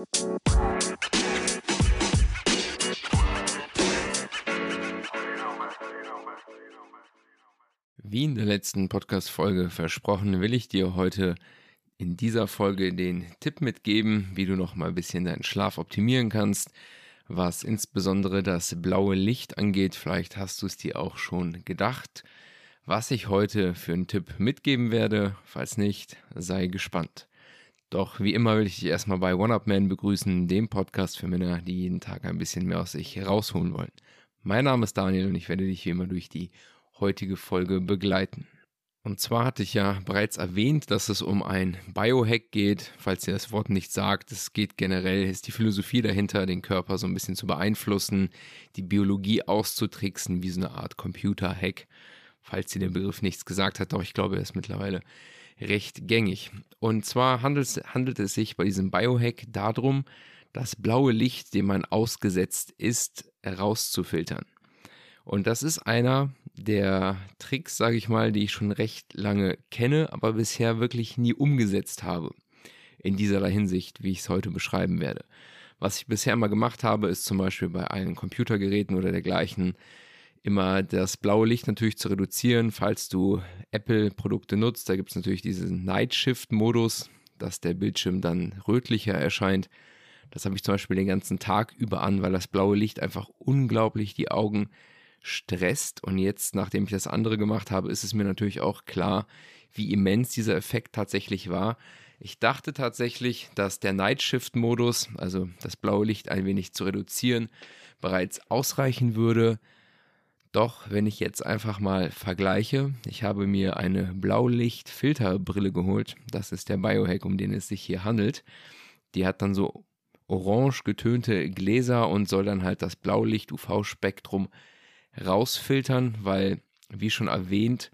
Wie in der letzten Podcast-Folge versprochen, will ich dir heute in dieser Folge den Tipp mitgeben, wie du noch mal ein bisschen deinen Schlaf optimieren kannst, was insbesondere das blaue Licht angeht. Vielleicht hast du es dir auch schon gedacht. Was ich heute für einen Tipp mitgeben werde, falls nicht, sei gespannt. Doch wie immer will ich dich erstmal bei One Up Man begrüßen, dem Podcast für Männer, die jeden Tag ein bisschen mehr aus sich herausholen wollen. Mein Name ist Daniel und ich werde dich wie immer durch die heutige Folge begleiten. Und zwar hatte ich ja bereits erwähnt, dass es um ein Biohack geht. Falls ihr das Wort nicht sagt, es geht generell, ist die Philosophie dahinter, den Körper so ein bisschen zu beeinflussen, die Biologie auszutricksen, wie so eine Art Computer-Hack. Falls ihr den Begriff nichts gesagt hat, doch ich glaube, er ist mittlerweile recht gängig. Und zwar handelt, handelt es sich bei diesem Biohack darum, das blaue Licht, dem man ausgesetzt ist, herauszufiltern. Und das ist einer der Tricks, sage ich mal, die ich schon recht lange kenne, aber bisher wirklich nie umgesetzt habe. In dieser Hinsicht, wie ich es heute beschreiben werde. Was ich bisher mal gemacht habe, ist zum Beispiel bei allen Computergeräten oder dergleichen immer das blaue Licht natürlich zu reduzieren, falls du Apple-Produkte nutzt. Da gibt es natürlich diesen Night Shift-Modus, dass der Bildschirm dann rötlicher erscheint. Das habe ich zum Beispiel den ganzen Tag über an, weil das blaue Licht einfach unglaublich die Augen stresst. Und jetzt, nachdem ich das andere gemacht habe, ist es mir natürlich auch klar, wie immens dieser Effekt tatsächlich war. Ich dachte tatsächlich, dass der Night Shift Modus, also das blaue Licht ein wenig zu reduzieren, bereits ausreichen würde. Doch wenn ich jetzt einfach mal vergleiche, ich habe mir eine Blaulicht-Filterbrille geholt. Das ist der Biohack, um den es sich hier handelt. Die hat dann so orange getönte Gläser und soll dann halt das Blaulicht-UV-Spektrum rausfiltern, weil, wie schon erwähnt,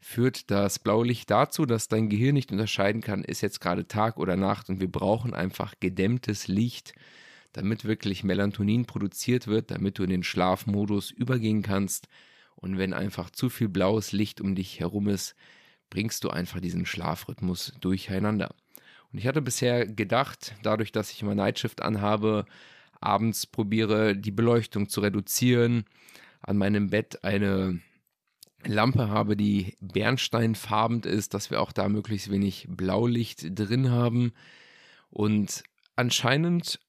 führt das Blaulicht dazu, dass dein Gehirn nicht unterscheiden kann, ist jetzt gerade Tag oder Nacht und wir brauchen einfach gedämmtes Licht, damit wirklich Melatonin produziert wird, damit du in den Schlafmodus übergehen kannst. Und wenn einfach zu viel blaues Licht um dich herum ist, bringst du einfach diesen Schlafrhythmus durcheinander. Und ich hatte bisher gedacht, dadurch, dass ich immer Nightshift anhabe, abends probiere, die Beleuchtung zu reduzieren, an meinem Bett eine Lampe habe, die bernsteinfarben ist, dass wir auch da möglichst wenig Blaulicht drin haben. Und anscheinend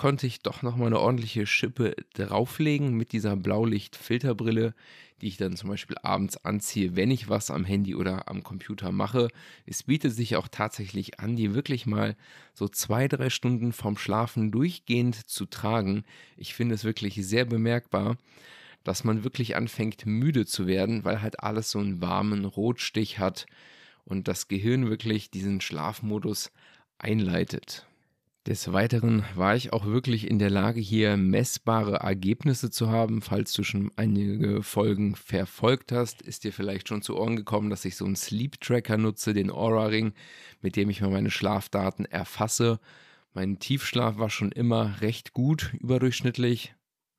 konnte ich doch noch mal eine ordentliche Schippe drauflegen mit dieser Blaulicht-Filterbrille, die ich dann zum Beispiel abends anziehe, wenn ich was am Handy oder am Computer mache. Es bietet sich auch tatsächlich an, die wirklich mal so zwei, drei Stunden vorm Schlafen durchgehend zu tragen. Ich finde es wirklich sehr bemerkbar dass man wirklich anfängt müde zu werden, weil halt alles so einen warmen Rotstich hat und das Gehirn wirklich diesen Schlafmodus einleitet. Des Weiteren war ich auch wirklich in der Lage, hier messbare Ergebnisse zu haben. Falls du schon einige Folgen verfolgt hast, ist dir vielleicht schon zu Ohren gekommen, dass ich so einen Sleep Tracker nutze, den Aura Ring, mit dem ich mal meine Schlafdaten erfasse. Mein Tiefschlaf war schon immer recht gut, überdurchschnittlich.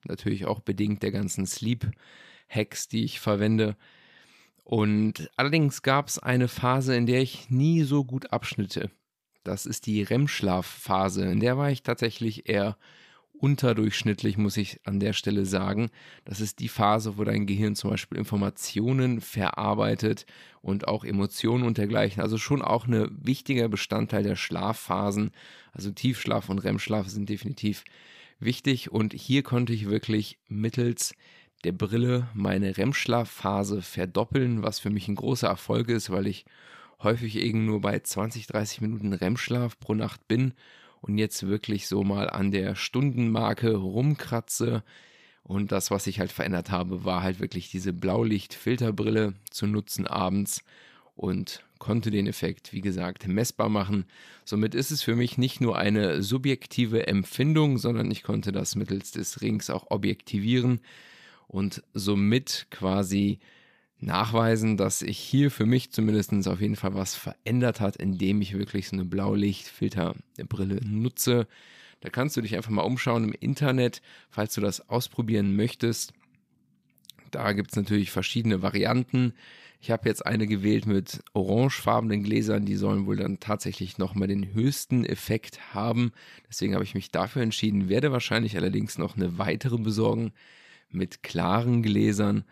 Natürlich auch bedingt der ganzen Sleep-Hacks, die ich verwende. Und allerdings gab es eine Phase, in der ich nie so gut abschnitte. Das ist die REM-Schlafphase. In der war ich tatsächlich eher unterdurchschnittlich, muss ich an der Stelle sagen. Das ist die Phase, wo dein Gehirn zum Beispiel Informationen verarbeitet und auch Emotionen und dergleichen. Also schon auch ein wichtiger Bestandteil der Schlafphasen. Also Tiefschlaf und REM-Schlaf sind definitiv wichtig und hier konnte ich wirklich mittels der Brille meine REM-Schlafphase verdoppeln, was für mich ein großer Erfolg ist, weil ich häufig eben nur bei 20, 30 Minuten REM-Schlaf pro Nacht bin und jetzt wirklich so mal an der Stundenmarke rumkratze. Und das, was ich halt verändert habe, war halt wirklich diese Blaulicht-Filterbrille zu nutzen abends und konnte den Effekt, wie gesagt, messbar machen. Somit ist es für mich nicht nur eine subjektive Empfindung, sondern ich konnte das mittels des Rings auch objektivieren und somit quasi nachweisen, dass ich hier für mich zumindest auf jeden Fall was verändert hat, indem ich wirklich so eine Blaulichtfilterbrille nutze. Da kannst du dich einfach mal umschauen im Internet, falls du das ausprobieren möchtest. Da gibt es natürlich verschiedene Varianten. Ich habe jetzt eine gewählt mit orangefarbenen Gläsern, die sollen wohl dann tatsächlich nochmal den höchsten Effekt haben. Deswegen habe ich mich dafür entschieden, werde wahrscheinlich allerdings noch eine weitere besorgen mit klaren Gläsern,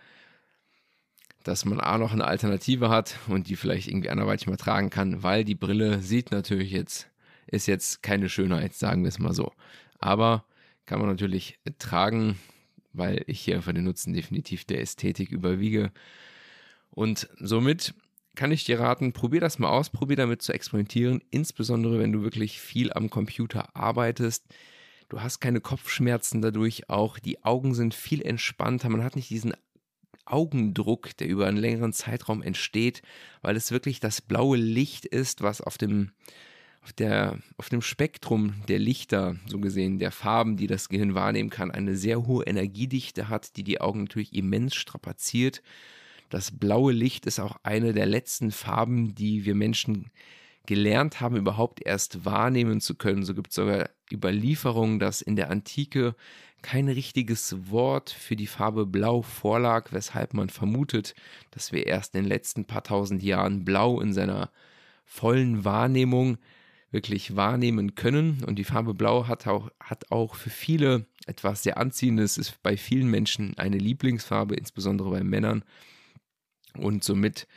dass man A noch eine Alternative hat und die vielleicht irgendwie anderweitig mal tragen kann, weil die Brille sieht natürlich jetzt, ist jetzt keine Schönheit, sagen wir es mal so. Aber kann man natürlich tragen, weil ich hier einfach den Nutzen definitiv der Ästhetik überwiege. Und somit kann ich dir raten, probier das mal aus, probier damit zu experimentieren, insbesondere wenn du wirklich viel am Computer arbeitest. Du hast keine Kopfschmerzen dadurch, auch die Augen sind viel entspannter, man hat nicht diesen Augendruck, der über einen längeren Zeitraum entsteht, weil es wirklich das blaue Licht ist, was auf dem, auf, der, auf dem Spektrum der Lichter, so gesehen, der Farben, die das Gehirn wahrnehmen kann, eine sehr hohe Energiedichte hat, die die Augen natürlich immens strapaziert. Das blaue Licht ist auch eine der letzten Farben, die wir Menschen gelernt haben, überhaupt erst wahrnehmen zu können. So gibt es sogar Überlieferungen, dass in der Antike kein richtiges Wort für die Farbe Blau vorlag, weshalb man vermutet, dass wir erst in den letzten paar tausend Jahren Blau in seiner vollen Wahrnehmung wirklich wahrnehmen können. Und die Farbe Blau hat auch, hat auch für viele etwas sehr Anziehendes, ist bei vielen Menschen eine Lieblingsfarbe, insbesondere bei Männern. Und somit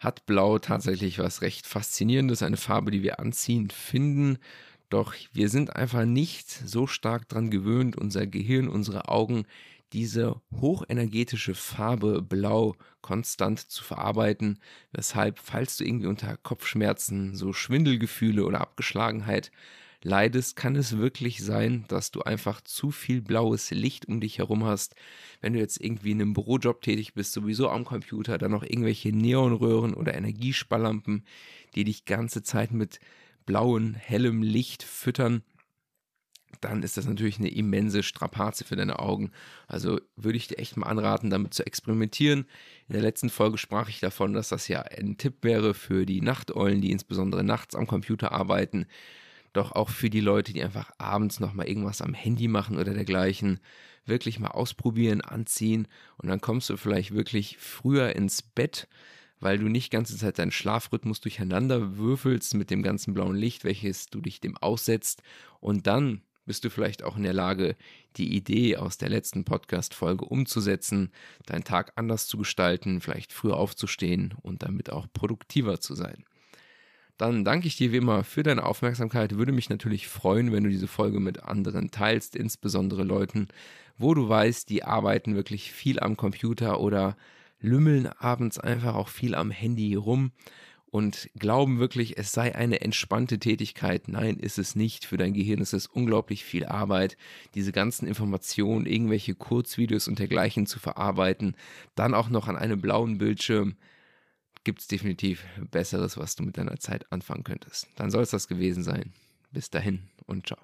hat Blau tatsächlich was recht Faszinierendes, eine Farbe, die wir anziehend finden. Doch wir sind einfach nicht so stark daran gewöhnt, unser Gehirn, unsere Augen, diese hochenergetische Farbe Blau konstant zu verarbeiten, weshalb, falls du irgendwie unter Kopfschmerzen, so Schwindelgefühle oder Abgeschlagenheit leidest, kann es wirklich sein, dass du einfach zu viel blaues Licht um dich herum hast. Wenn du jetzt irgendwie in einem Bürojob tätig bist, sowieso am Computer, dann noch irgendwelche Neonröhren oder Energiesparlampen, die dich ganze Zeit mit blauem, hellem Licht füttern, dann ist das natürlich eine immense Strapaze für deine Augen. Also würde ich dir echt mal anraten, damit zu experimentieren. In der letzten Folge sprach ich davon, dass das ja ein Tipp wäre für die Nachteulen, die insbesondere nachts am Computer arbeiten, doch auch für die Leute, die einfach abends nochmal irgendwas am Handy machen oder dergleichen, wirklich mal ausprobieren, anziehen und dann kommst du vielleicht wirklich früher ins Bett, weil du nicht ganze Zeit deinen Schlafrhythmus durcheinander würfelst mit dem ganzen blauen Licht, welches du dich dem aussetzt und dann bist du vielleicht auch in der Lage, die Idee aus der letzten Podcast-Folge umzusetzen, deinen Tag anders zu gestalten, vielleicht früher aufzustehen und damit auch produktiver zu sein. Dann danke ich dir wie immer für deine Aufmerksamkeit. Würde mich natürlich freuen, wenn du diese Folge mit anderen teilst, insbesondere Leuten, wo du weißt, die arbeiten wirklich viel am Computer oder lümmeln abends einfach auch viel am Handy rum und glauben wirklich, es sei eine entspannte Tätigkeit. Nein, ist es nicht. Für dein Gehirn ist es unglaublich viel Arbeit, diese ganzen Informationen, irgendwelche Kurzvideos und dergleichen zu verarbeiten, dann auch noch an einem blauen Bildschirm gibt es definitiv Besseres, was du mit deiner Zeit anfangen könntest. Dann soll es das gewesen sein. Bis dahin und ciao.